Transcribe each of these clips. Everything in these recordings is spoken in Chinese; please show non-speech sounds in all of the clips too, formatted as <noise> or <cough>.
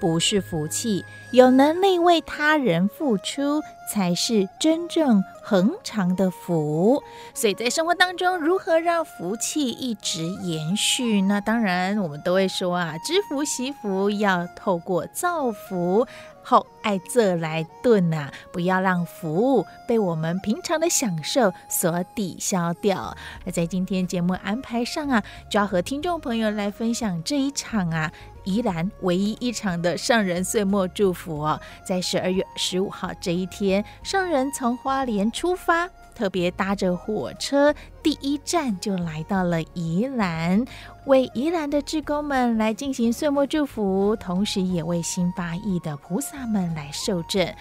不是福气。有能力为他人付出，才是真正恒长的福。所以在生活当中，如何让福气一直延续？那当然，我们都会说啊，知福惜福，要透过造福后爱这来顿呐、啊，不要让福被我们平常的享受所抵消掉。那在今天节目安排上啊，就要和听众朋友来分享这一场啊。宜兰唯一一场的上人岁末祝福哦，在十二月十五号这一天，上人从花莲出发，特别搭着火车，第一站就来到了宜兰，为宜兰的志工们来进行岁末祝福，同时也为新八义的菩萨们来受证。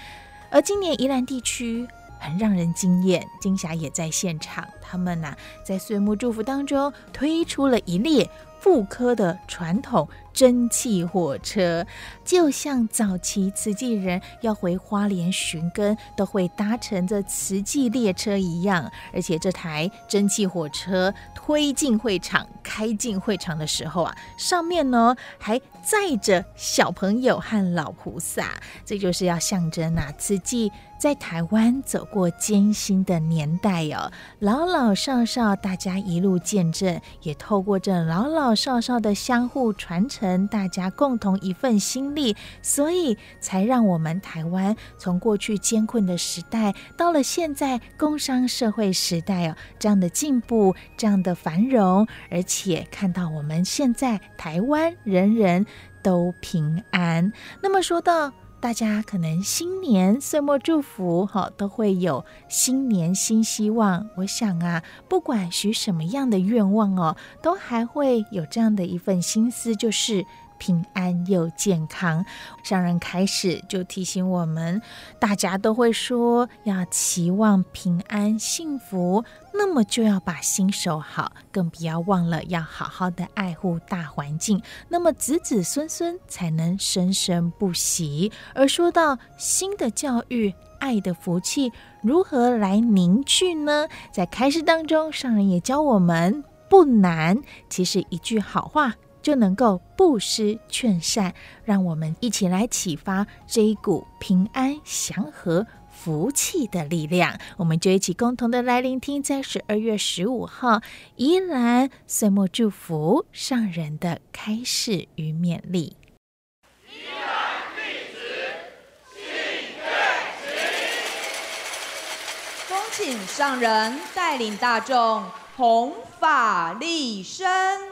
而今年宜兰地区很让人惊艳，金霞也在现场，他们呐、在岁末祝福当中推出了一列复刻的传统。蒸汽火车。就像早期慈济人要回花莲寻根都会搭乘着慈济列车一样，而且这台蒸汽火车推进会场、开进会场的时候啊，上面呢还载着小朋友和老菩萨，这就是要象征啊慈济在台湾走过艰辛的年代哦，老老少少大家一路见证，也透过这老老少少的相互传承。大家共同一份心力，所以才让我们台湾从过去艰困的时代，到了现在工商社会时代哦，这样的进步，这样的繁荣，而且看到我们现在台湾人人都平安。那么说到大家可能新年岁末祝福哈，都会有新年新希望。我想啊，不管许什么样的愿望哦，都还会有这样的一份心思，就是。平安又健康，上人开始就提醒我们，大家都会说要期望平安幸福，那么就要把心守好，更不要忘了要好好的爱护大环境，那么子子孙孙才能生生不息。而说到新的教育，爱的福气如何来凝聚呢？在开示当中，上人也教我们不难，其实一句好话。就能够布施劝善，让我们一起来启发这一股平安祥和福气的力量。我们就一起共同的来聆听，在十二月十五号依兰岁末祝福上人的开示与勉励。宜兰弟子敬愿起，恭请上人带领大众弘法利身。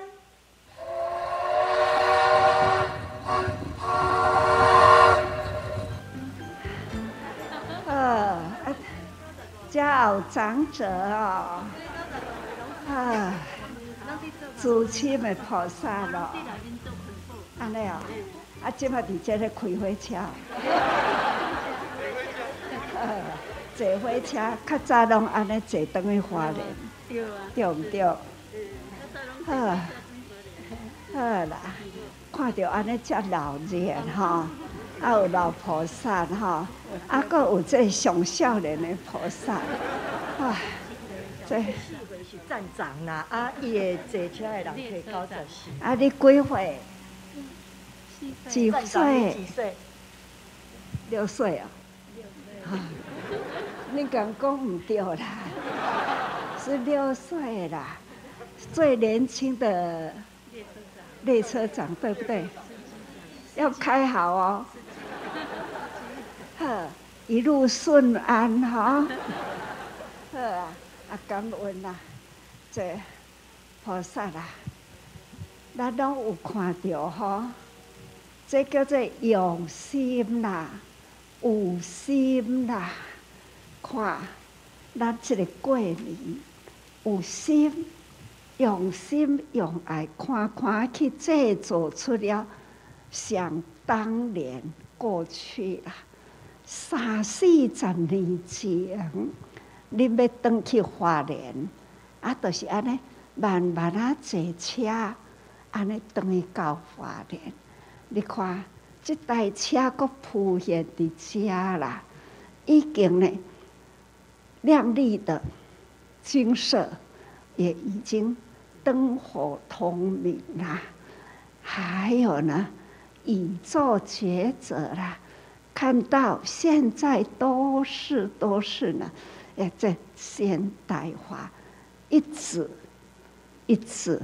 老长者哦，啊，祖亲的菩萨咯，安尼哦，啊，今麦伫这咧开火车，<laughs> 坐火车较早拢安尼坐等于花莲，对唔对？啊，好啦，看到安尼遮老热哈。啊，有老菩萨哈，啊，阁有这上少年的菩萨，啊，这，啊，伊个坐车的人可以九十岁。啊，你几岁？几岁？几岁？六岁啊。啊，你敢讲唔对啦？是六岁啦，最年轻的列车长，对不对？要开好哦。呵，一路顺安哈。好啊，啊感恩啦，这菩萨啦，咱拢有看到哈，这叫做用心啦，有心啦，看咱这个过年有心，用心用爱，看看去制作出了，想当年过去啦。三四十年前，你要转去华联，啊，就是安尼慢慢啊坐车，安尼转去到华联。你看，这台车阁铺现伫遮啦，已经呢亮丽的金色，也已经灯火通明啦。还有呢，宇宙抉择啦。看到现在都是都是呢，诶，这现代化，一直一直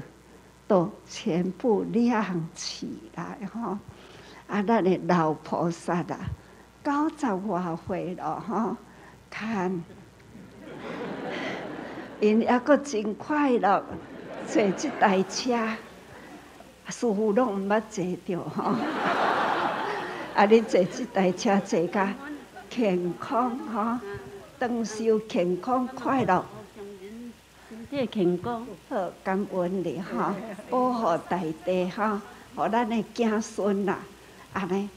都全部亮起来哈。啊，那里老菩萨啊，九十外岁了哈，看，因抑阁真快乐，坐这台车，似乎拢毋捌坐着哈。啊！你坐这台车坐甲健康哈，长寿健康快乐，身体健康好，感恩你哈，保护大地哈，互咱的子孙啦，安尼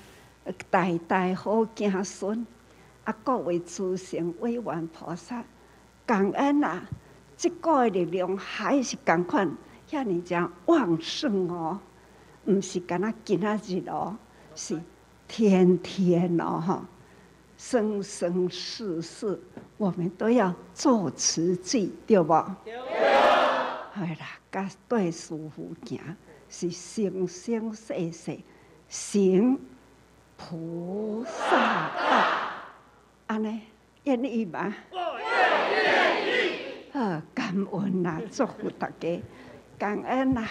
代代好子孙，啊，各位诸神委员菩萨，感恩呐，这个的力量还是共款，遐尔正旺盛哦，毋是干那今仔日哦，是。天天哦，哈，生生世世，我们都要做慈济，对不？对。系啦，甲对师父行，是生生世世行菩萨道。安尼愿意吗？我愿意。好，感恩呐，祝福大家，感恩呐，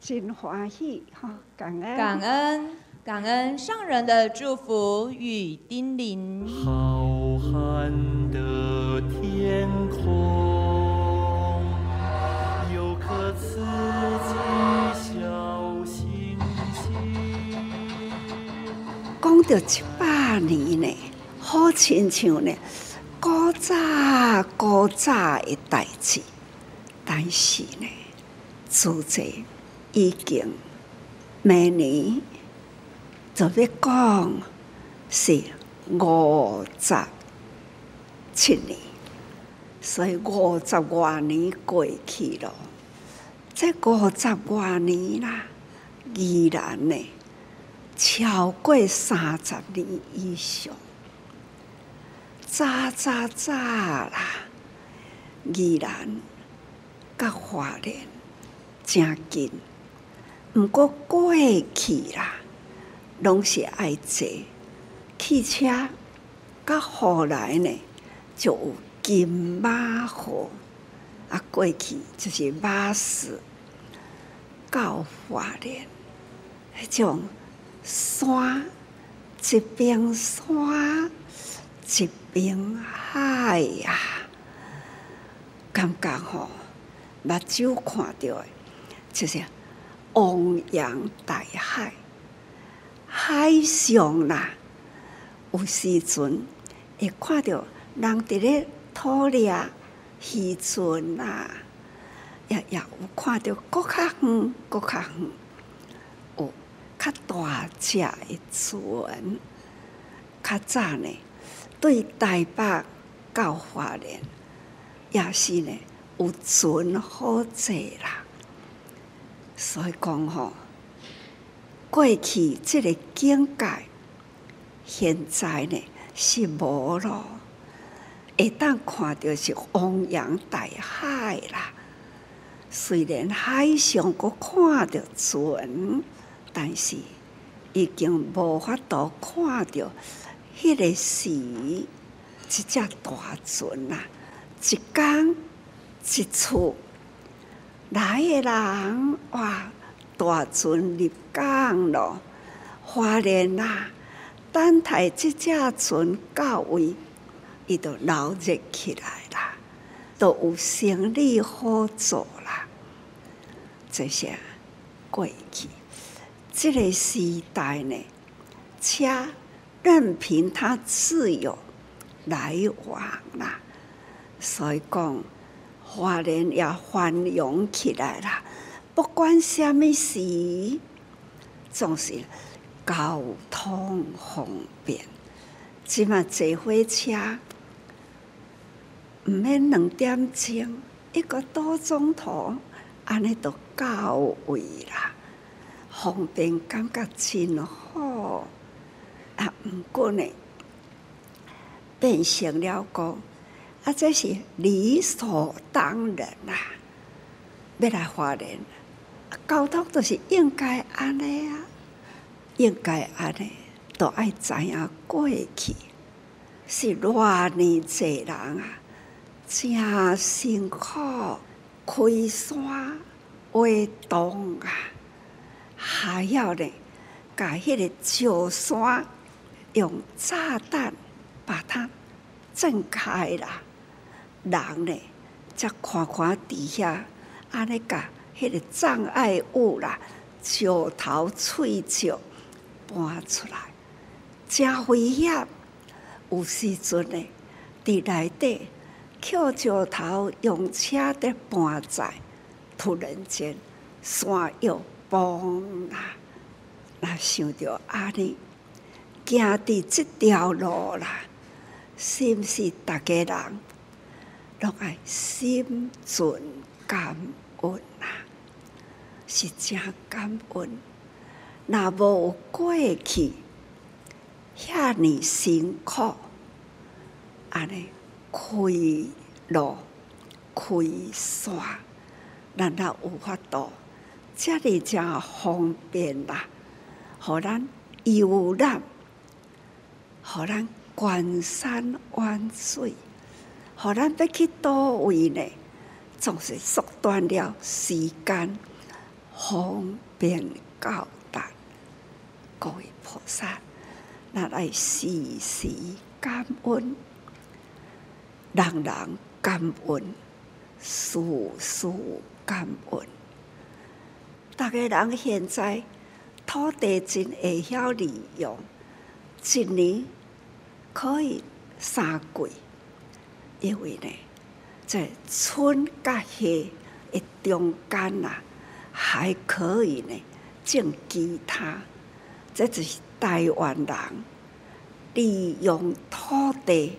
真欢喜哈，感恩。感恩。感恩上人的祝福与叮咛。浩瀚的天空，有颗慈济小星星。讲到一百年呢，好亲像呢，古早古早的代志，但是呢，自这已经每年。就要讲是五十七年，所以五十多年过去了。这五十多年啦，依然呢超过三十年以上。早早早啦，依然甲华人真近，毋过过去啦。拢是爱坐。汽车，到后来呢，就有金马河啊，过去就是马士到花莲，迄种山一边山一边海呀，感觉吼，目睭看到的，就是汪洋大海。海上啦，有时阵会看到人伫咧捕猎渔船啦，也也有看到阁较远、阁较远，有较大只的船。较早呢，对台北到花莲，也是呢有船好坐啦，所以讲吼。过去这个境界，现在呢是无咯。会当看到是汪洋大海啦。虽然海上阁看到船，但是已经无法度看到迄个时一只大船啦。一江一处来的人哇！大船入港咯，花莲啦，等待即只船到位，伊就闹热起来啦，都有生理好做啦。这些过去，这个时代呢，车任凭它自由来往啦，所以讲华人也繁荣起来啦。不管什么时，总是交通方便。即嘛坐火车，毋免两点钟，一个多钟头，安尼都到位啦，方便感觉真好。啊，毋过呢，变成了讲，啊，这是理所当然啦，要来华人。交通都是应该安尼啊，应该安尼，都爱知影过去是偌尼济人啊，真辛苦，开山挖洞啊，还要呢，把迄个石山用炸弹把它震开啦，人呢，则看看底下安尼个。迄个障碍物啦，石头碎石搬出来，真危险。有时阵呢，伫内底捡石头用车在搬载，突然间山又崩啦。那想着安尼，行伫这条路啦，是毋是大家人拢爱心存感恩？是真感恩，若无过去，遐尼辛苦，安尼开路开山，咱也有法度，遮尔真方便啦，互咱游览，互咱观山玩水，互咱要去倒位呢，总是缩短了时间。方便到达，各位菩萨，咱来时时感恩，人人感恩，事事感恩。大家人现在土地真会晓利用，一年可以三季，因为呢，在春甲夏的中间呐。还可以呢，种其他，这就是台湾人利用土地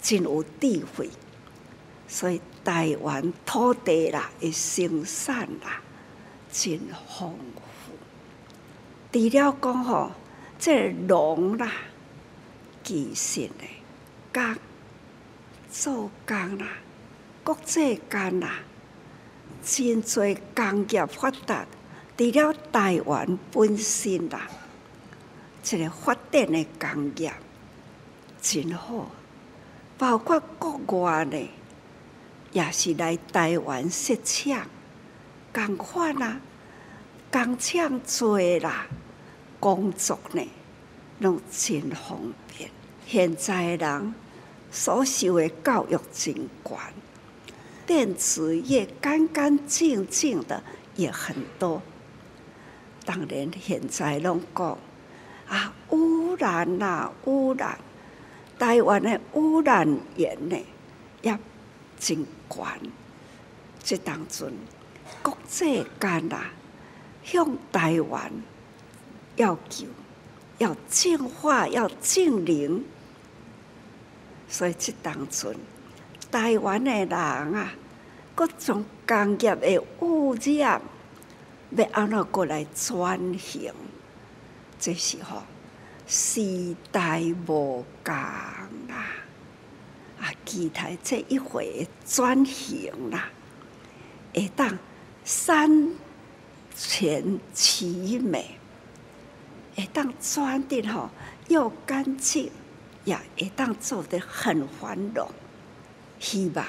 真有智慧，所以台湾土地啦，的生产啦，真丰富。除了讲吼，这农啦，其实呢，甲做工啦，国际间啦。真济工业发达，除了台湾本身啦，这个发展的工业真好，包括国外呢，也是来台湾设厂，共款啦，工厂做啦，工作呢，拢真方便。现在人所受的教育真悬。电子业干干净净的也很多，当然现在拢讲啊污染呐、啊、污染，台湾的污染源呢也真悬。这当中国际间呐向台湾要求要净化要净零，所以这当中。台湾的人啊，各种工业的污染，要安怎过来转型？这时候时代无共啦，啊，期待这一回转型啦，会当三全其美，会当转的吼又干净，也会当做得很繁荣。希望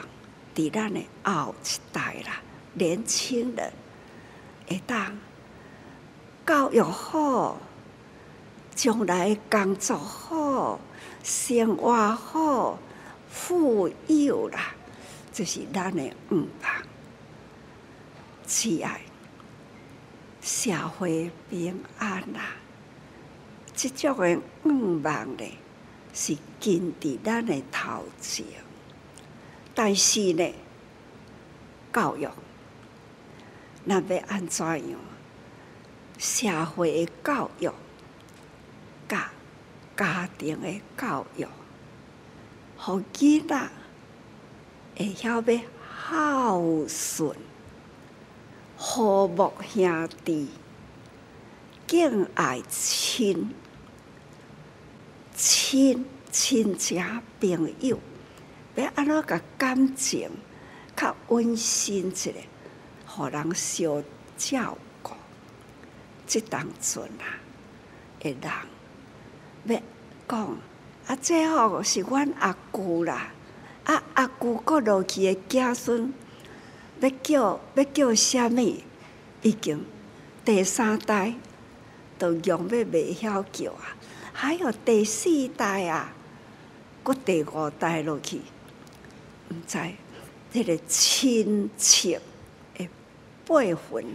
伫咱的后一代啦，年轻人会当教育好，将来工作好，生活好，富有啦，这是咱的愿望。慈爱，社会平安啦，这种的愿望呢，是建伫咱的头前。但是呢，教育，那要安怎样？社会的教育，甲家庭的教育，互囡仔会晓要孝顺。和睦兄弟，敬爱亲，亲亲情朋友，要安怎个感情较温馨一点，互人相照顾。即当阵啊，的人要讲啊，最后是阮阿舅啦，啊阿舅过落去的子孙。要叫要叫啥物？已经第三代都用要袂晓叫啊！还有第四代啊，搁第五代落去，毋知这个亲戚的辈分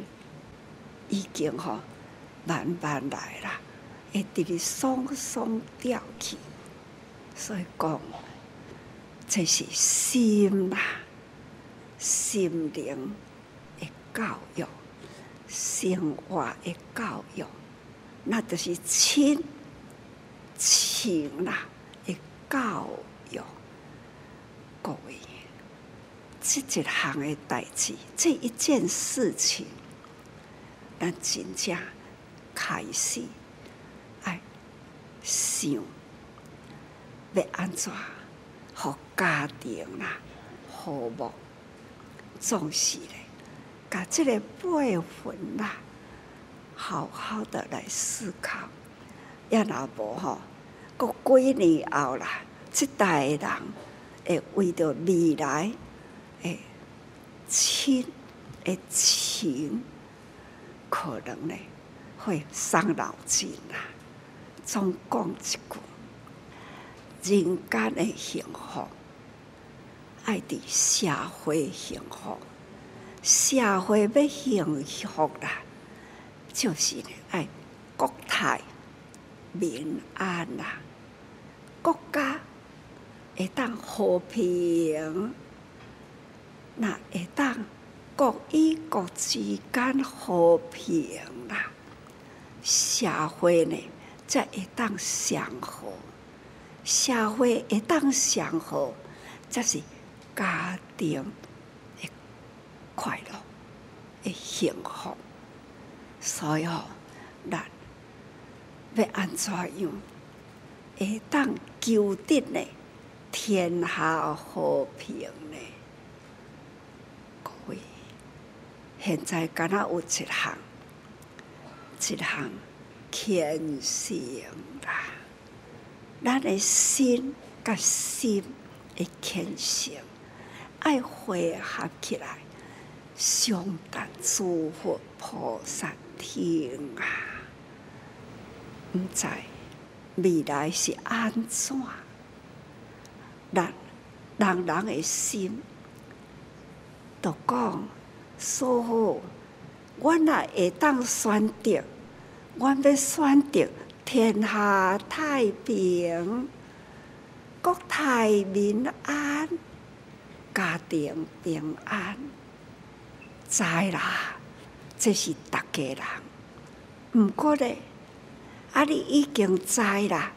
已经吼慢慢来啦，会直直松松掉去。所以讲，这是心啦。心灵的教育，生活的教育，那就是亲情啦的教育。各位，这一项的代志，这一件事情，咱真正开始爱想要安怎，互家庭啦和睦。重视嘞，把这个辈分啦，好好的来思考。要若无吼，过几年后啦，这代人会为着未来诶亲诶情，可能呢会伤脑筋啦。总讲一句，人间的幸福。爱的社会幸福，社会要幸福啦，就是爱国泰民安啦，国家会当和平，那会当国与国之间和平啦，社会呢才会当祥和，社会会当祥和，这是。家庭的快乐，的幸福，所以哦，咱要安怎样，会当求得呢？天下和平呢？各位，现在敢若有一项，一项虔诚啦，咱的心甲心的虔诚。爱汇合起来，上达诸佛菩萨听啊！毋知未来是安怎？人人人的心都讲说好，我若会当选择，我要选择天下太平，国泰民安。家庭平安，知啦，这是大家人。毋过咧，啊，你已经知啦，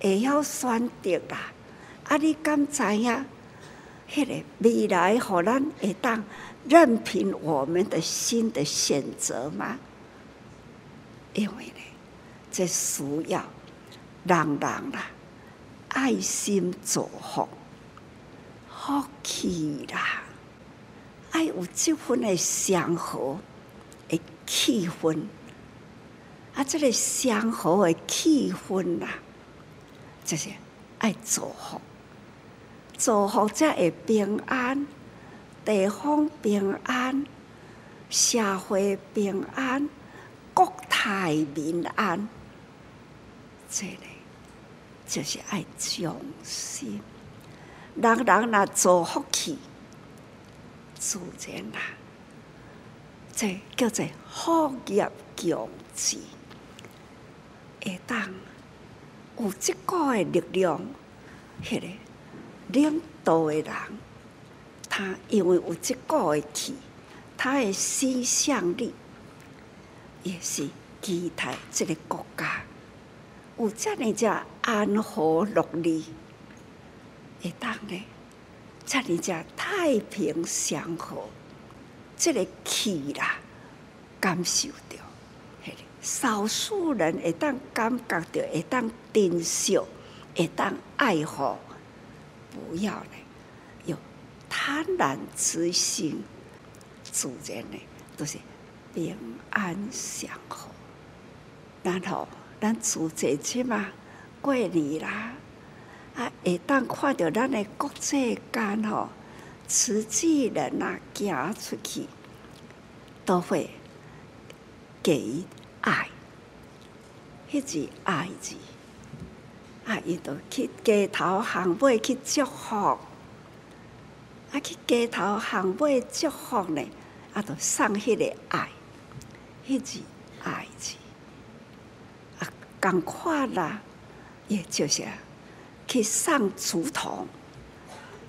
会晓选择啦，啊，你敢知影？迄个未来，互咱会当任凭我们的新的选择吗？因为呢，这需要人人啦，爱心祝福。福气啦，爱有这份的祥和的气氛，啊，这个祥和的气氛啦，就是爱祝福，祝福才会平安，地方平安，社会平安，国泰民安，这个就是爱将心。人人若做福气，自然啦。这叫做福业共济，会当有这个的力量，迄个领导的人，他因为有这个的气，他的思想力也是期待这个国家有这样只安和乐利，会当呢，这样只太平祥和。这个气啦，感受到，少数人会当感觉到，会当珍惜，会当爱护，不要呢，有贪婪之心，自然呢都是平安祥和。然后咱自这起码过年啦，啊，会当看到咱的国际间吼。慈济人啊，行出去都会给爱，迄字爱字，啊，伊都去街头巷尾去祝福，啊，去街头巷尾祝福呢，啊，都送迄个爱，迄字爱字，啊，共款啦，也就是去送竹筒，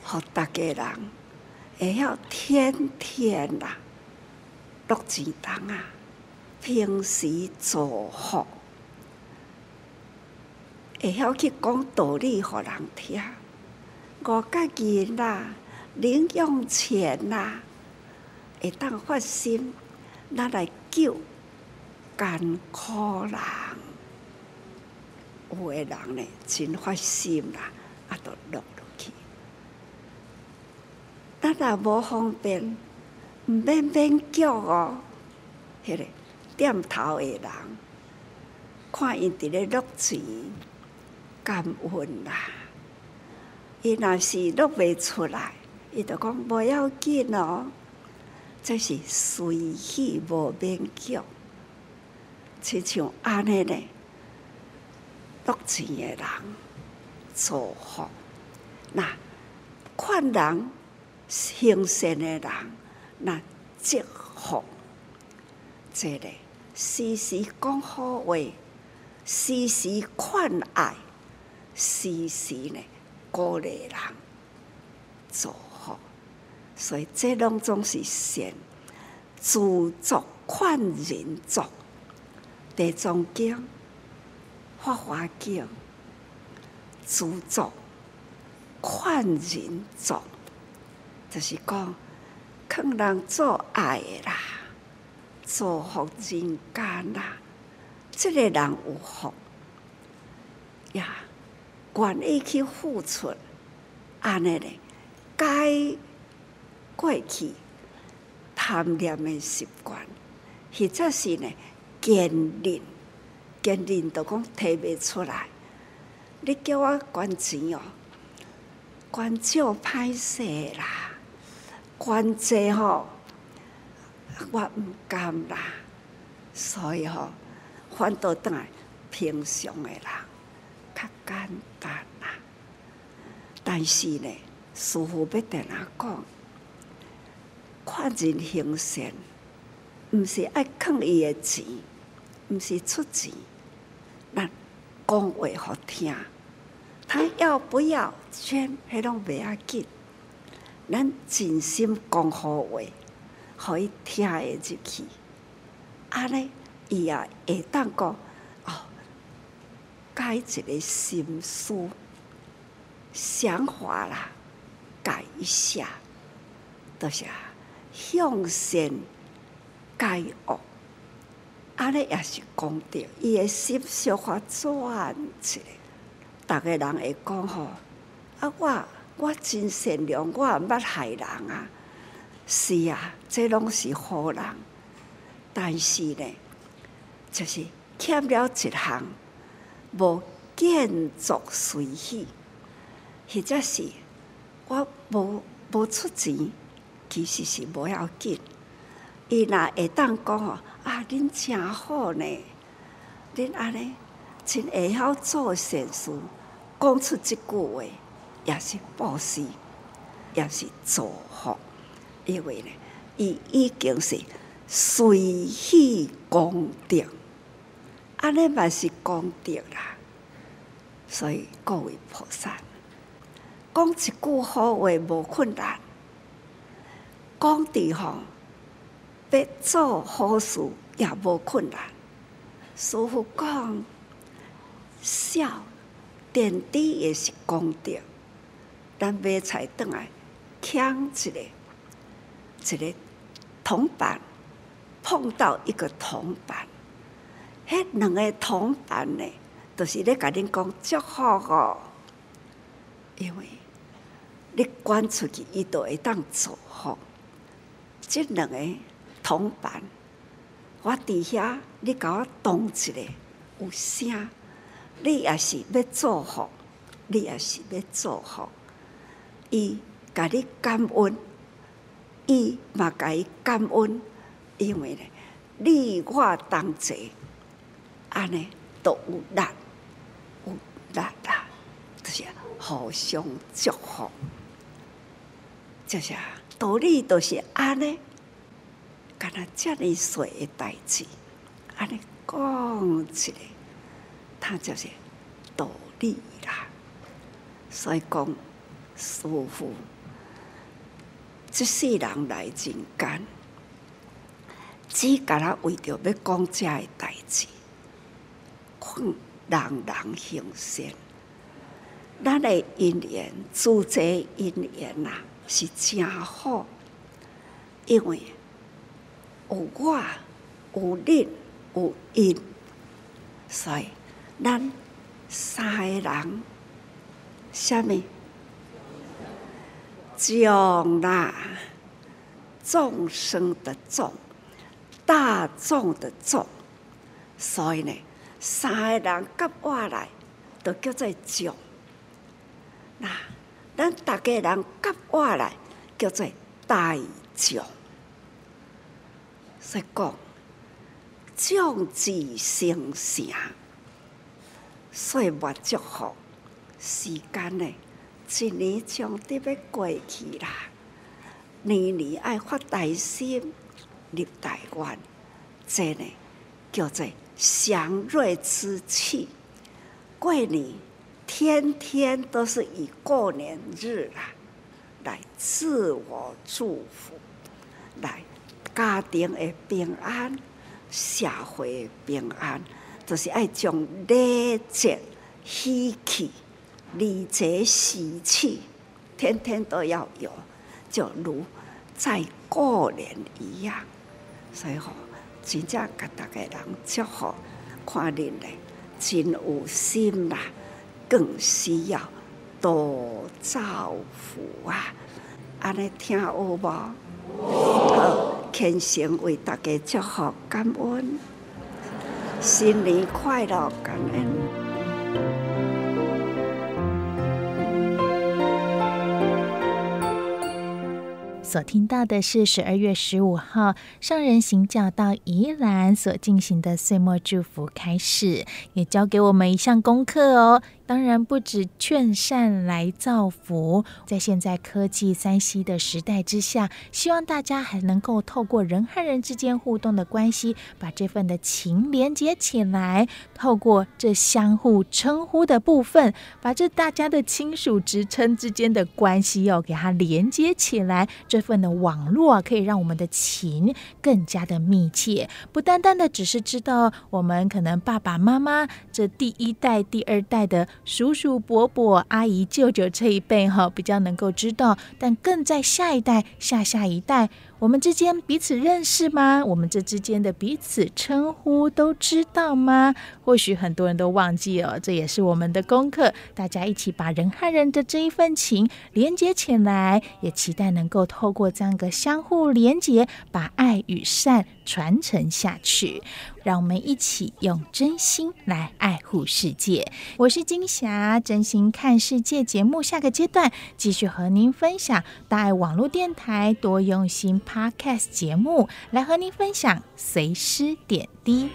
互大家人。会晓天天啦，录钱筒啊，平时做福，会晓去讲道理，互人听。五角银啦，零用钱啦，会当发心，咱来救艰苦人。有的人呢，真发心啦，啊，都乐。咱若无方便，毋免免叫哦。迄个点头的人，看伊伫咧落钱，感恩啦。伊若是录袂出来，伊就讲无要紧哦。这是随喜无勉强，亲像安尼呢，录钱的人祝福，那款人。行善的人，那祝福，这个时时讲好话，时时宽爱，时时呢鼓励人做好，所以这拢总是善，自作宽仁作，地藏经、法华经，自作宽仁作。就是讲，劝人做爱啦，造福人间啦，这个人有福呀，愿意去付出，安尼咧，改过去贪念的习惯，或者是呢坚定，坚定都讲提袂出来，你叫我捐钱哦，捐少歹势啦。关这吼，我毋甘啦，所以吼，反倒转来平常诶人较简单啦。但是呢，师傅要定下讲，看人行善，毋是爱坑伊诶钱，毋是出钱，咱讲话好听，他要不要捐，迄拢袂要紧。咱真心讲好话，互伊听会入去，安尼伊也会当讲改一个心思想法啦，改一下，都是向善改恶，安尼也是讲着伊的心小可转起来，逐个人会讲吼，啊我。我真善良，我毋捌害人啊！是啊，这拢是好人，但是呢，就是欠了一项，无建筑随喜，或者是我无无出钱，其实是无要紧。伊若会当讲哦，啊，恁真好呢，恁安尼真会晓做善事，讲出即句话，也是布施，也是祝福。因为呢，伊已经是随喜功德，安尼嘛是功德啦。所以各位菩萨，讲一句好话无困难，讲地方要做好事也无困难。师傅讲，笑点滴也是功德，咱买菜转来抢一个，一个铜板碰到一个铜板，迄两个同伴呢？就是咧，甲恁讲祝福哦，因为你捐出去，伊都会当祝福。这两个同伴，我伫遐，你甲我动一下，有声，你也是要祝福，你也是要祝福。伊甲你感恩，伊嘛甲伊感恩，因为咧，你我同齐，安尼都有力。啦啦，就是互相祝福，就是道理都是安尼，干那遮尔水的代志，安尼讲起来，他就是道理啦。所以讲，师父，这世人来人间，只干那为着要讲遮个代志，困人人行善，咱的姻缘，诸际因缘呐，是真好，因为有我，有你，有因，所以咱三个人，什么？众啦，众生的众，大众的众，所以呢。三个人夹我来，就叫做众。那咱大家人夹我来，叫做大众。所以讲，众志成城，岁末祝福，时间呢，一年将得要过去啦。年年爱发大心，立大愿，这呢叫做。祥瑞之气，过年天天都是以过年日啦，来自我祝福，来家庭的平安，社会的平安，就是爱将礼节喜气、礼节喜气，天天都要有，就如在过年一样，所以吼。真正甲逐个人祝福，看恁嘞真有心啦，更需要多造福啊！安尼听有无？好，虔诚为大家祝福，感恩，新年快乐，感恩。所听到的是十二月十五号上人行脚到宜兰所进行的岁末祝福开始，也教给我们一项功课哦。当然不止劝善来造福，在现在科技三 C 的时代之下，希望大家还能够透过人和人之间互动的关系，把这份的情连接起来。透过这相互称呼的部分，把这大家的亲属职称之间的关系要给它连接起来。这份的网络啊，可以让我们的情更加的密切。不单单的只是知道我们可能爸爸妈妈这第一代、第二代的。叔叔、伯伯、阿姨、舅舅这一辈哈，比较能够知道，但更在下一代、下下一代。我们之间彼此认识吗？我们这之间的彼此称呼都知道吗？或许很多人都忘记了，这也是我们的功课。大家一起把人和人的这一份情连接起来，也期待能够透过这样一个相互连接，把爱与善传承下去。让我们一起用真心来爱护世界。我是金霞，真心看世界节目下个阶段继续和您分享大爱网络电台多用心。Podcast 节目来和您分享随师点滴。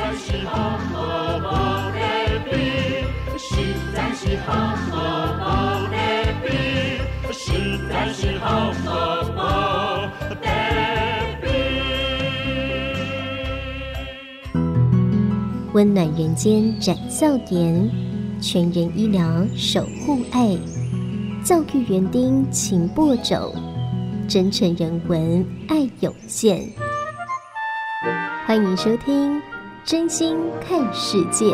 在是好好好的比，实在是好好好的比，实在是好好温暖人间展笑颜，全人医疗守护爱，教育园丁勤播种，真诚人文爱有限。欢迎收听《真心看世界》。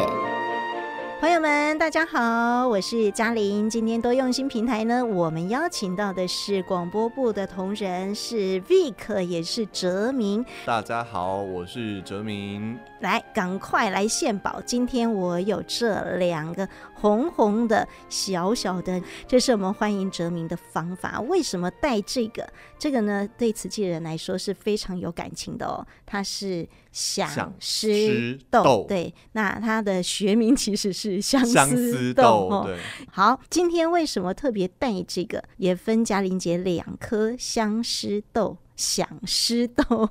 朋友们，大家好，我是嘉玲。今天多用心平台呢，我们邀请到的是广播部的同仁，是 Vic，也是哲明。大家好，我是哲明。来，赶快来献宝！今天我有这两个红红的小小的，这是我们欢迎哲明的方法。为什么带这个？这个呢，对慈济人来说是非常有感情的哦。它是响狮豆，对，那它的学名其实是。相思豆，对。好，今天为什么特别带这个？也分嘉玲姐两颗相思豆、想思豆。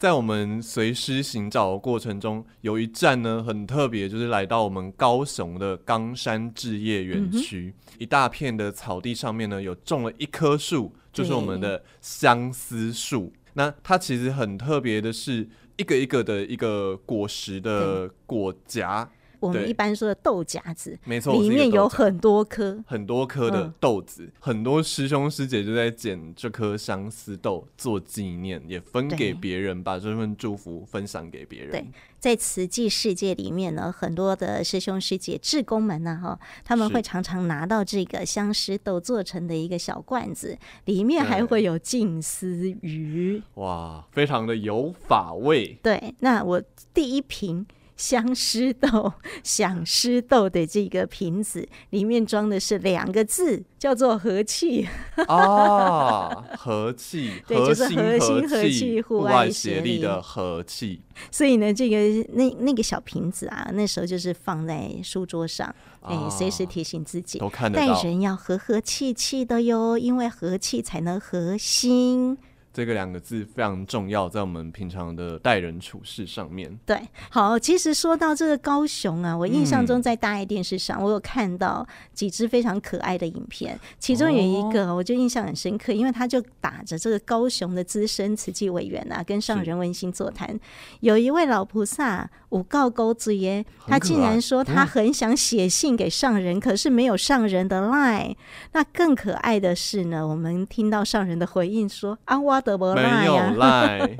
在我们随师行找的过程中，有一站呢很特别，就是来到我们高雄的冈山置业园区，嗯、一大片的草地上面呢，有种了一棵树，就是我们的相思树。那它其实很特别的是，一个一个的一个果实的果荚。我们一般说的豆荚子，没错，里面有很多颗，很多颗的豆子，嗯、很多师兄师姐就在捡这颗相思豆做纪念，也分给别人，把这份祝福分享给别人。对，在慈济世界里面呢，很多的师兄师姐、志工们呢，哈，他们会常常拿到这个相思豆做成的一个小罐子，里面还会有静思鱼，哇，非常的有法味。对，那我第一瓶。相思豆、<laughs> 响狮豆的这个瓶子里面装的是两个字，叫做和气。哦，和气，<laughs> 对，就是和心和气、互爱协力的和气。所以呢，这个那那个小瓶子啊，那时候就是放在书桌上，哎、啊，随时提醒自己，待人要和和气气的哟，因为和气才能和心。这个两个字非常重要，在我们平常的待人处事上面。对，好，其实说到这个高雄啊，我印象中在大爱电视上，我有看到几支非常可爱的影片，其中有一个我就印象很深刻，因为他就打着这个高雄的资深慈济委员啊，跟上人文心座谈，有一位老菩萨五告钩子耶，他竟然说他很想写信给上人，可是没有上人的 line。那更可爱的是呢，我们听到上人的回应说啊，我。没有赖，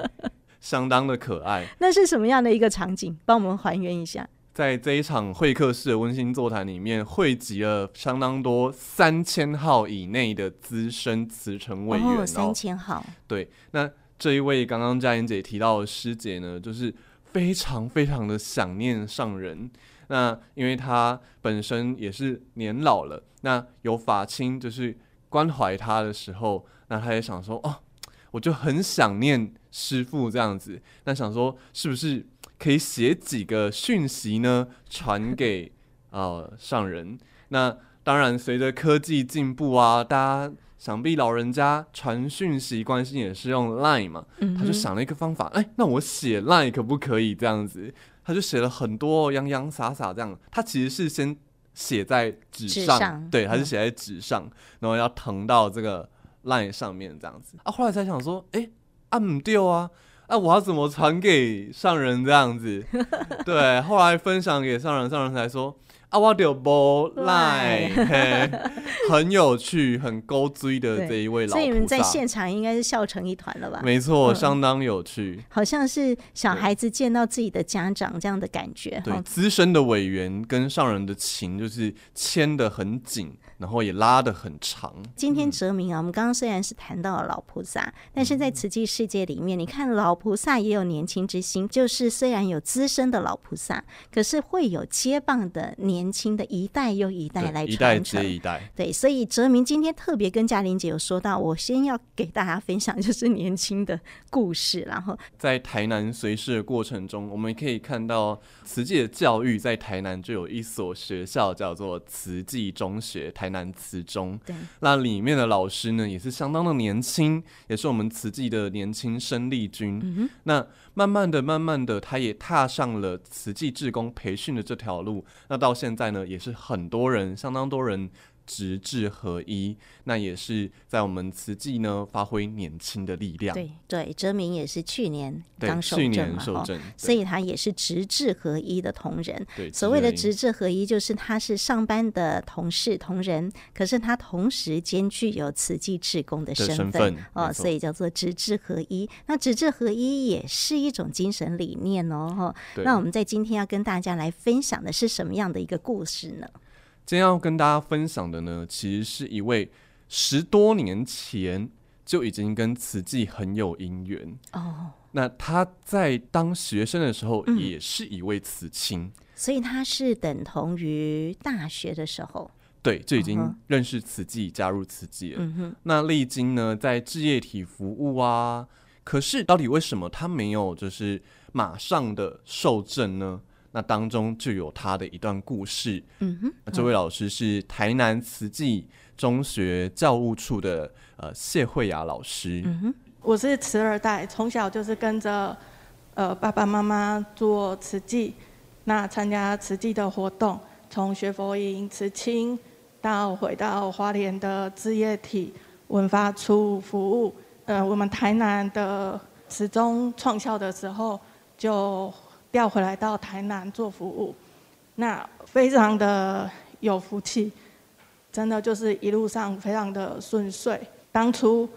相当的可爱。那是什么样的一个场景？帮我们还原一下。在这一场会客室的温馨座谈里面，汇集了相当多三千号以内的资深慈诚委员哦。三千号。对，那这一位刚刚嘉妍姐提到的师姐呢，就是非常非常的想念上人。那因为她本身也是年老了，那有法亲就是关怀她的时候，那她也想说哦。我就很想念师傅这样子，那想说是不是可以写几个讯息呢，传给呃上人？那当然，随着科技进步啊，大家想必老人家传讯息关心也是用 Line 嘛，他就想了一个方法，哎、欸，那我写 Line 可不可以这样子？他就写了很多洋洋洒洒这样，他其实是先写在纸上，上对，他是写在纸上，嗯、然后要腾到这个。Line 上面这样子啊，后来才想说，哎、欸，啊唔对啊，啊我要怎么传给上人这样子？<laughs> 对，后来分享给上人，上人才说。啊，我就无赖，很有趣，很勾追的这一位老所以你们在现场应该是笑成一团了吧？没错，相当有趣，嗯，好像是小孩子见到自己的家长这样的感觉。对，资深的委员跟上人的情就是牵得很紧，然后也拉得很长。今天哲明啊，我们刚刚虽然是谈到了老菩萨，但是在慈济世界里面，你看老菩萨也有年轻之心，就是虽然有资深的老菩萨，可是会有接棒的年。轻的一代又一代来传承，一代接一代。对，所以哲明今天特别跟嘉玲姐有说到，我先要给大家分享 <laughs> 就是年轻的故事，然后在台南随师的过程中，我们可以看到慈济的教育在台南就有一所学校叫做慈济中学，台南词中。对，那里面的老师呢也是相当的年轻，也是我们慈济的年轻生力军。嗯，那慢慢的、慢慢的，他也踏上了慈济志工培训的这条路。那到现在呢，也是很多人，相当多人。直至合一，那也是在我们慈济呢发挥年轻的力量。对对，哲明也是去年刚受证嘛，所以他也是直至合一的同仁。对，所谓的直至合一，就是他是上班的同事同仁，可是他同时兼具有慈济志工的身份，哦，所以叫做直至合一。那直至合一也是一种精神理念哦。那我们在今天要跟大家来分享的是什么样的一个故事呢？今天要跟大家分享的呢，其实是一位十多年前就已经跟慈济很有姻缘哦。那他在当学生的时候，也是一位慈青，嗯，所以他是等同于大学的时候，对，就已经认识慈济，加入慈济了。那历经呢，在志业体服务啊，可是到底为什么他没有就是马上的受证呢？那当中就有他的一段故事。嗯哼，那这位老师是台南慈济中学教务处的呃谢慧雅老师。嗯哼，我是慈二代，从小就是跟着呃爸爸妈妈做慈济，那参加慈济的活动，从学佛营、慈青到回到花莲的志业体文发处服务。呃，我们台南的慈中创校的时候就。调回来到台南做服务，那非常的有福气，真的就是一路上非常的顺遂。当初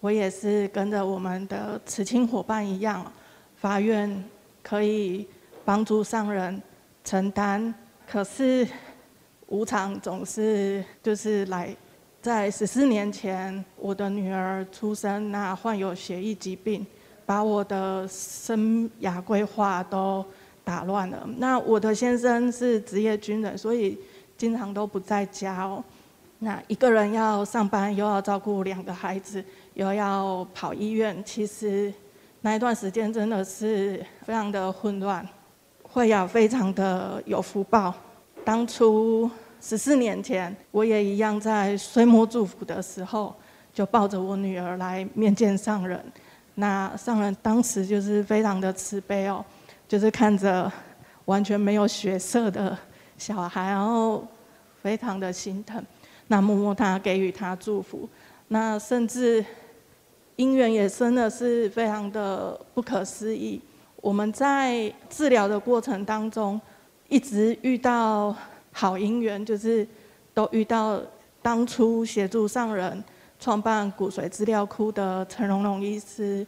我也是跟着我们的慈青伙伴一样，发愿可以帮助上人承担，可是无常总是就是来。在十四年前，我的女儿出生，那患有血液疾病。把我的生涯规划都打乱了。那我的先生是职业军人，所以经常都不在家哦。那一个人要上班，又要照顾两个孩子，又要跑医院，其实那一段时间真的是非常的混乱。慧雅非常的有福报，当初十四年前，我也一样在岁末祝福的时候，就抱着我女儿来面见上人。那上人当时就是非常的慈悲哦，就是看着完全没有血色的小孩，然后非常的心疼，那摸摸他，给予他祝福，那甚至姻缘也真的是非常的不可思议。我们在治疗的过程当中，一直遇到好姻缘，就是都遇到当初协助上人。创办骨髓资料库的陈荣荣医师，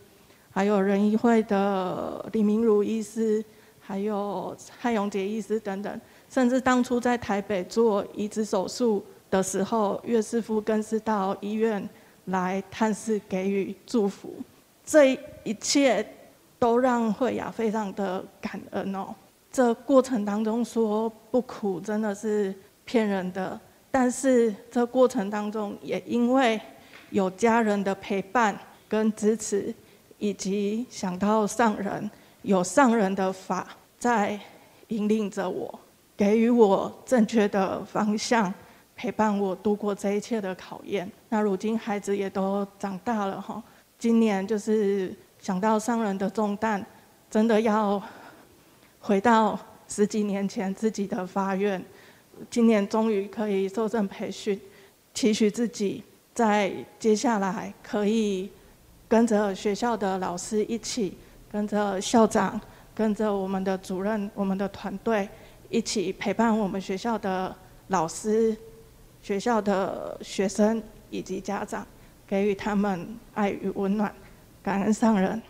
还有仁医会的李明如医师，还有蔡永杰医师等等，甚至当初在台北做移植手术的时候，岳师傅更是到医院来探视，给予祝福。这一切都让慧雅非常的感恩哦。这过程当中说不苦，真的是骗人的。但是这过程当中也因为。有家人的陪伴跟支持，以及想到上人，有上人的法在引领着我，给予我正确的方向，陪伴我度过这一切的考验。那如今孩子也都长大了哈，今年就是想到上人的重担，真的要回到十几年前自己的发愿，今年终于可以受证培训，期许自己。在接下来，可以跟着学校的老师一起，跟着校长，跟着我们的主任、我们的团队一起陪伴我们学校的老师、学校的学生以及家长，给予他们爱与温暖，感恩上人。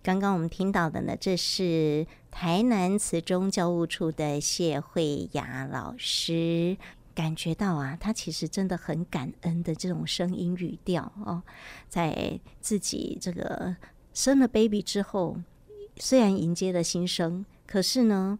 刚刚我们听到的呢，这是台南慈中教务处的谢慧雅老师。感觉到啊，他其实真的很感恩的这种声音语调哦，在自己这个生了 baby 之后，虽然迎接了新生，可是呢，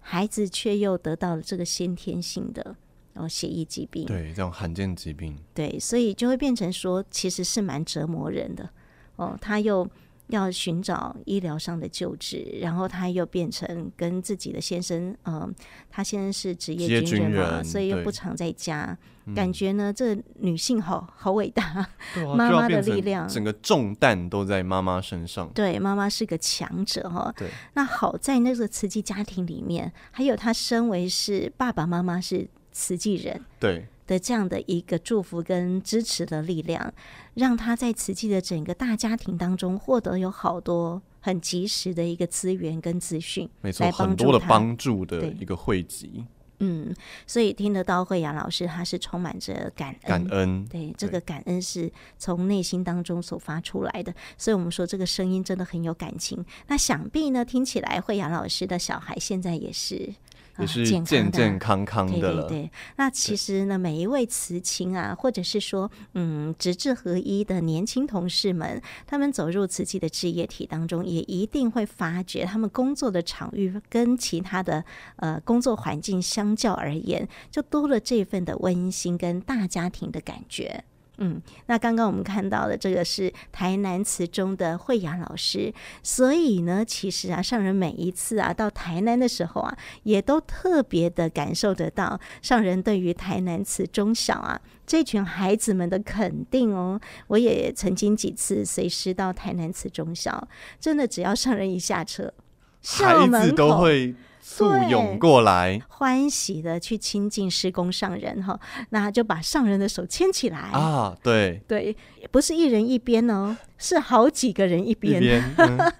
孩子却又得到了这个先天性的哦血液疾病，对，这种罕见疾病，对，所以就会变成说，其实是蛮折磨人的哦。他又要寻找医疗上的救治，然后他又变成跟自己的先生，嗯、呃，他先生是职业军人嘛，人所以又不常在家，感觉呢，这女性好好伟大，<laughs> 妈妈、啊、的力量，整个重担都在妈妈身上。对，妈妈是个强者哈。对，那好在那个慈济家庭里面，还有他身为是爸爸妈妈是慈济人，对。的这样的一个祝福跟支持的力量，让他在慈济的整个大家庭当中获得有好多很及时的一个资源跟资讯，没错，很多的帮助的一个汇集。嗯，所以听得到慧雅老师，他是充满着感恩，感恩。对，对这个感恩是从内心当中所发出来的，所以我们说这个声音真的很有感情。那想必呢，听起来慧雅老师的小孩现在也是。也是健健康康的了。对对对，那其实呢，每一位慈亲啊，或者是说，嗯，职志合一的年轻同事们，他们走入慈济的置业体当中，也一定会发觉，他们工作的场域跟其他的呃工作环境相较而言，就多了这份的温馨跟大家庭的感觉。嗯，那刚刚我们看到的这个是台南词中的慧雅老师，所以呢，其实啊，上人每一次啊到台南的时候啊，也都特别的感受得到上人对于台南词中小啊这群孩子们的肯定哦。我也曾经几次随师到台南慈中小，真的只要上人一下车，校门口都会。簇拥过来，欢喜的去亲近施工上人哈，那就把上人的手牵起来。啊，对。对，不是一人一边哦，是好几个人一边。一边 <laughs> 嗯、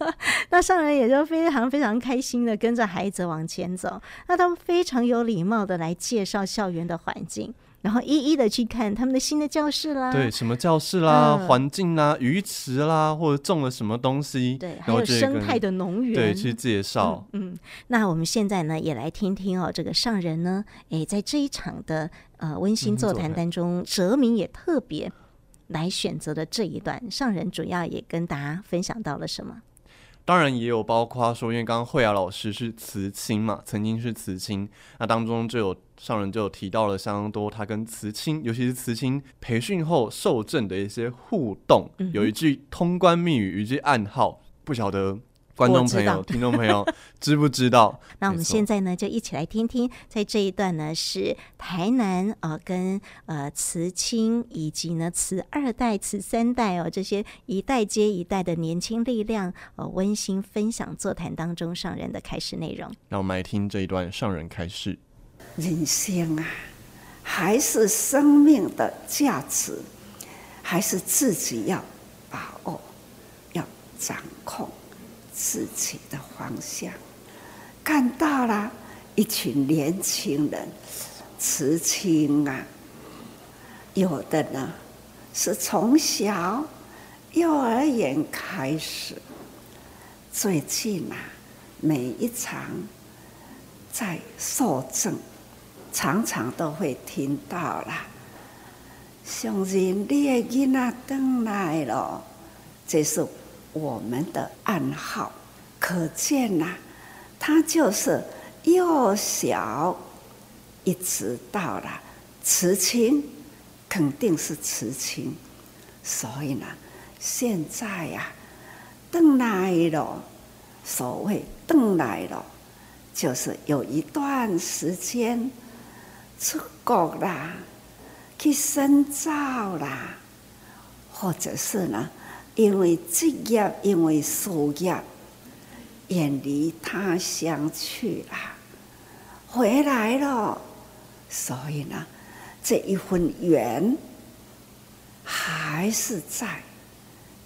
那上人也就非常非常开心的跟着孩子往前走，那他们非常有礼貌的来介绍校园的环境。然后一一的去看他们的新的教室啦，对，什么教室啦、嗯、环境啦、鱼池啦，或者种了什么东西，对，还有生态的农园，对，去介绍。嗯。嗯，那我们现在呢，也来听听哦，这个上人呢，诶，在这一场的呃温馨座谈当中，哲明也特别来选择的这一段，上人主要也跟大家分享到了什么？当然也有包括说，因为刚刚慧雅老师是慈亲嘛，曾经是慈亲，那当中就有上人就提到了相当多他跟慈青，尤其是慈青培训后受证的一些互动，嗯、有一句通关密语，一句暗号，不晓得。<laughs> 观众朋友、听众朋友，知不知道？<laughs> 那我们现在呢，就一起来听听，在这一段呢，是台南啊、呃，跟呃慈青以及呢慈二代、慈三代哦，这些一代接一代的年轻力量，呃，温馨分享座谈当中上人的开始内容。让我们来听这一段上人开示：人生啊，还是生命的价值，还是自己要把握，要掌控。自己的方向，看到了一群年轻人，慈亲啊，有的呢是从小幼儿园开始，最近啊，每一场在受证，常常都会听到了，相信你的囡仔回来了，这是。我们的暗号，可见呐、啊，他就是幼小一直到了慈亲，肯定是慈亲，所以呢，现在呀、啊，回来了，所谓回来了，就是有一段时间出国啦，去深造啦，或者是呢。因为职业，因为事业，远离他乡去了，回来了，所以呢，这一份缘还是在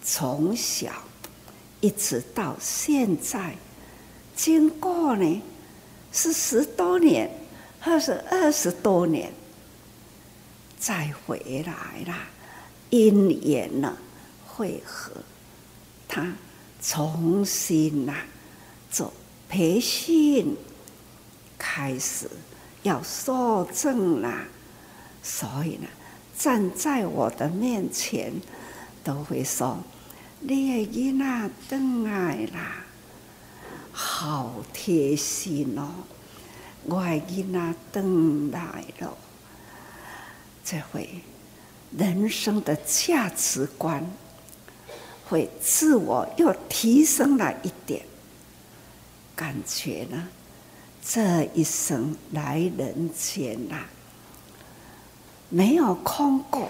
从小一直到现在，经过呢是十多年，或是二十多年，再回来了，因缘呢。会合，他重新呐做培训，开始要受证啦，所以呢，站在我的面前，都会说：“你的囡仔回来啦，好贴心哦！我的囡仔回来了，这回人生的价值观会自我又提升了一点，感觉呢，这一生来人间呐，没有空过，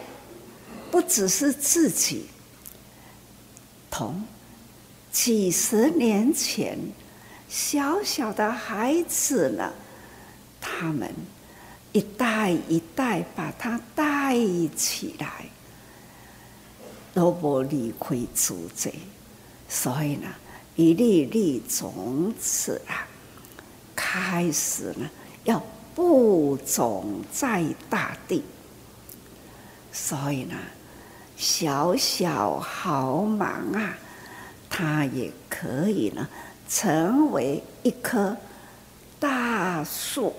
不只是自己，同几十年前小小的孩子呢。他们一代一代把他带起来，都不离开祖籍，所以呢，一粒粒种子啊，开始呢要播种在大地，所以呢，小小毫芒啊，它也可以呢成为一棵大树。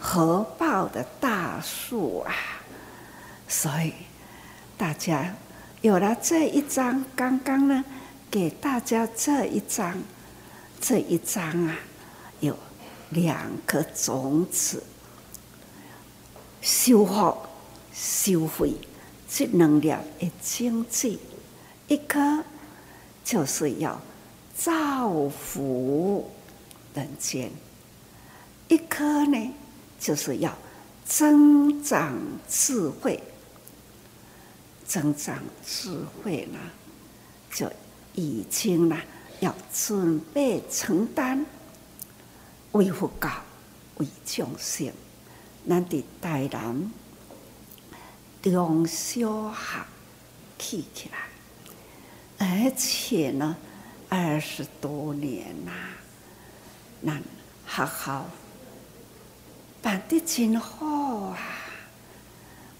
合抱的大树啊，所以大家有了这一张，刚刚呢给大家这一张，这一张啊有两颗种子，修复、收回这能量的经济，一颗就是要造福人间，一颗呢。就是要增长智慧，增长智慧呢，就已经呢要准备承担为佛教、为众生，咱的台南中小学起起来，而且呢二十多年呐，那学校。办得真好啊！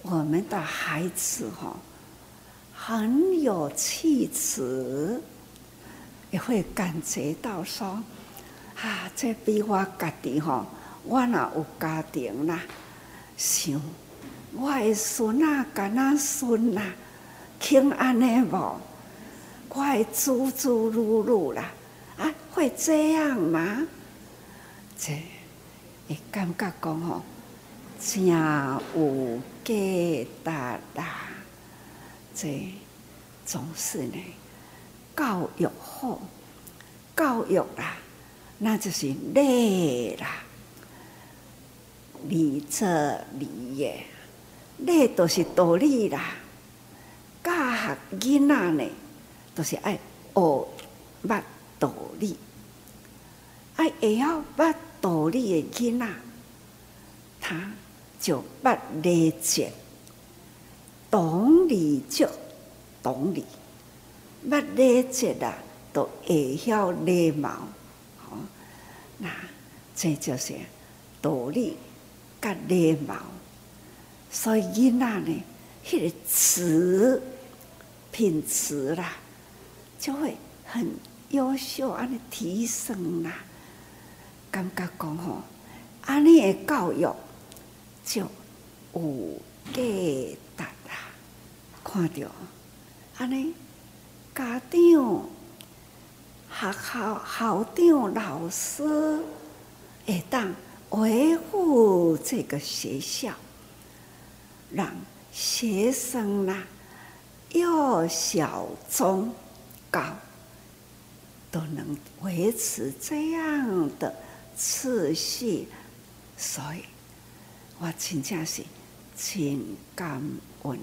我们的孩子哈，很有气质，也会感觉到说，啊，这比我家己哈，我若有家庭啦，想我的孙啊，干那孙啊，平安尼无，我会猪猪噜噜啦，啊，会这样吗？这。会感觉讲吼，真有价值啦！这总是呢，教育好，教育啦，那就是礼啦，礼则礼也，礼都是道理啦。教学囡仔呢，都是爱学捌道理，爱会晓捌。道理的囡仔，他就捌礼节，懂礼就懂礼，捌礼节啦，都会晓礼貌。好，那这就是道理甲礼貌。所以囡仔呢，迄个词品词啦，就会很优秀，安尼提升啦。感觉讲吼，安尼的教育就有价值啦。看到安尼家长、学校校长、老师会当维护这个学校，让学生啦幼小中高都能维持这样的。次序，所以我真正是真感恩。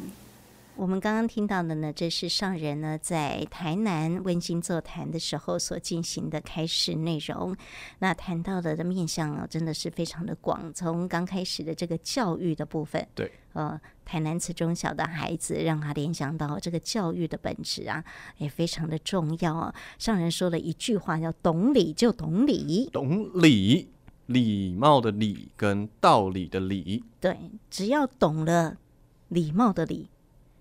我们刚刚听到的呢，这是上人呢在台南温馨座谈的时候所进行的开示内容。那谈到的的面向啊，真的是非常的广。从刚开始的这个教育的部分，对，呃，台南慈中小的孩子，让他联想到这个教育的本质啊，也非常的重要啊。上人说了一句话，叫“懂礼就懂礼”，懂礼，礼貌的礼跟道理的理。对，只要懂了礼貌的礼。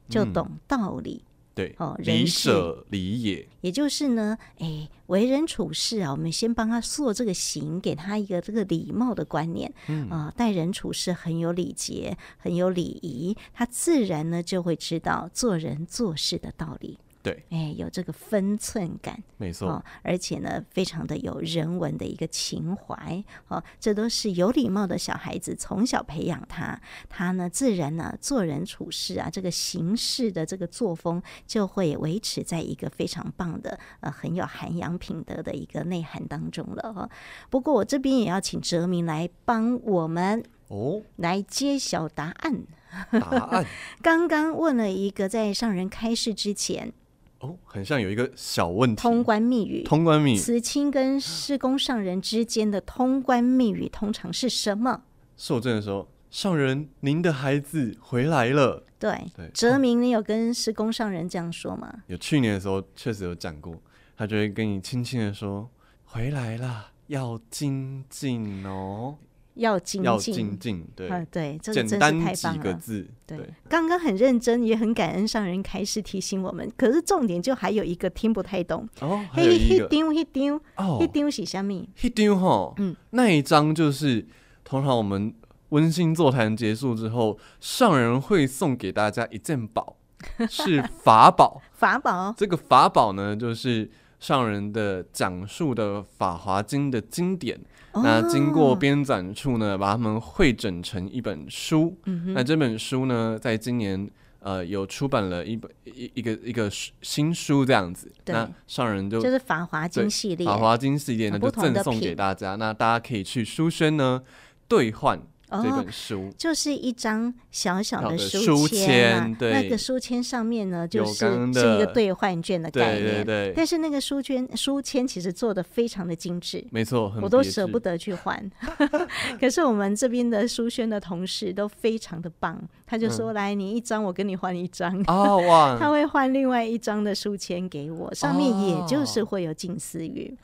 就懂道理，嗯、对哦，礼舍礼也，也就是呢，哎，为人处事啊，我们先帮他塑这个形，给他一个这个礼貌的观念，嗯。啊，待人处事很有礼节，很有礼仪，他自然呢就会知道做人做事的道理。对，哎，有这个分寸感，没错、哦，而且呢，非常的有人文的一个情怀，哦，这都是有礼貌的小孩子从小培养他，他呢自然呢做人处事啊，这个行事的这个作风就会维持在一个非常棒的呃很有涵养品德的一个内涵当中了哈、哦。不过我这边也要请哲明来帮我们哦来揭晓答案。答案 <laughs> 刚刚问了一个在上人开示之前。哦，很像有一个小问题。通关密语，通关密语，慈亲跟施工上人之间的通关密语通常是什么？受证的时候，上人，您的孩子回来了。对，对，哲明，你有跟施工上人这样说吗？有，去年的时候确实有讲过，他就会跟你轻轻的说：“回来了，要精进哦。”要精进，要精进，对，啊，对，这个真是太棒了。简单几个字，对，刚刚很认真，也很感恩上人开始提醒我们。可是重点就还有一个听不太懂哦，还有一个，一张一丢哦，一丢是什么？一丢哈，嗯，那一张就是通常我们温馨座谈结束之后，上人会送给大家一件宝，是法宝，<laughs> 法宝。这个法宝呢，就是上人的讲述的《法华经》的经典。那经过编纂处呢，把它们汇整成一本书。嗯、那这本书呢，在今年呃有出版了一本一一个一个新书这样子。那上人就就是《法华经》系列，《法华经》系列呢就赠送给大家。那大家可以去书轩呢兑换。这本书、哦、就是一张小小的书签、啊、对，那个书签上面呢，就是是一个兑换券的概念。对对对。但是那个书签书签其实做的非常的精致，没错，我都舍不得去换。<laughs> 可是我们这边的书轩的同事都非常的棒，他就说：“嗯、来，你一张，我跟你换一张。”哦哇！<laughs> 他会换另外一张的书签给我，上面也就是会有近思语。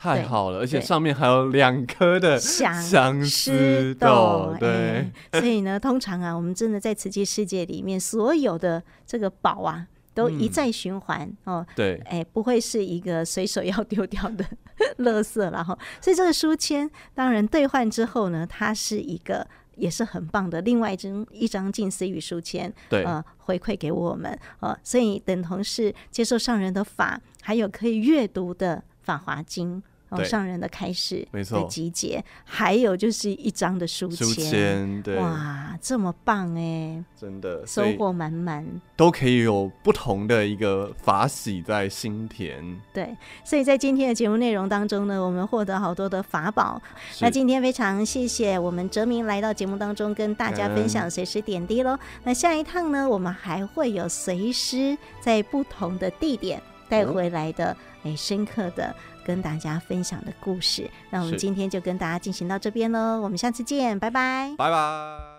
太好了，而且上面还有两颗的相思豆，对。<laughs> 所以呢，通常啊，我们真的在瓷器世界里面，所有的这个宝啊，都一再循环、嗯、哦。对，哎，不会是一个随手要丢掉的 <laughs> 垃圾然后。所以这个书签，当然兑换之后呢，它是一个也是很棒的，另外一张一张近思语书签，对，呃，回馈给我们呃，所以等同是接受上人的法，还有可以阅读的《法华经》。哦，上人的开示的集结，还有就是一张的书签，对，哇，这么棒哎，真的收获满满，都可以有不同的一个法喜在心田。对，所以在今天的节目内容当中呢，我们获得好多的法宝。那今天非常谢谢我们哲明来到节目当中跟大家分享随师点滴喽。那下一趟呢，我们还会有随师在不同的地点带回来的哎、嗯、深刻的。跟大家分享的故事，那我们今天就跟大家进行到这边喽，我们下次见，拜拜，拜拜。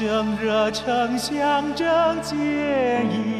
正热诚，象征坚毅，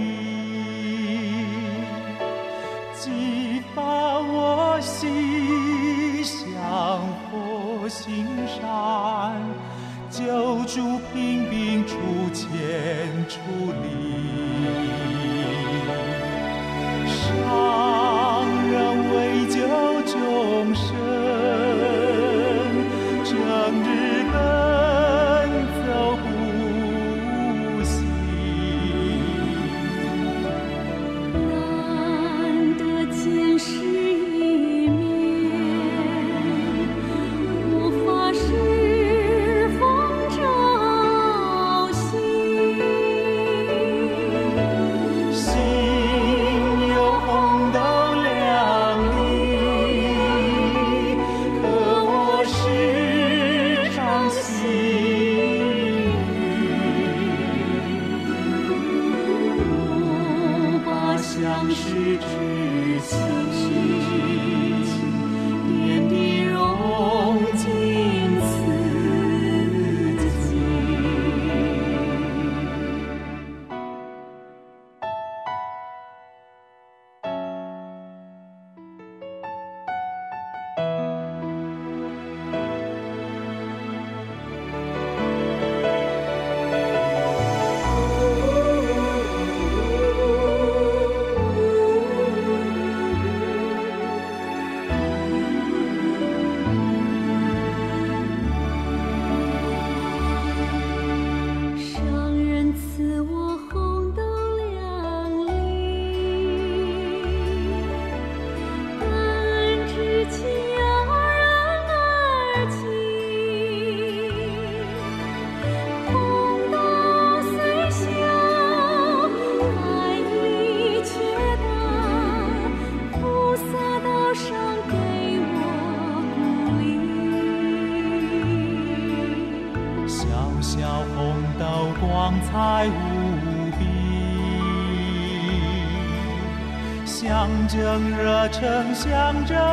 想着。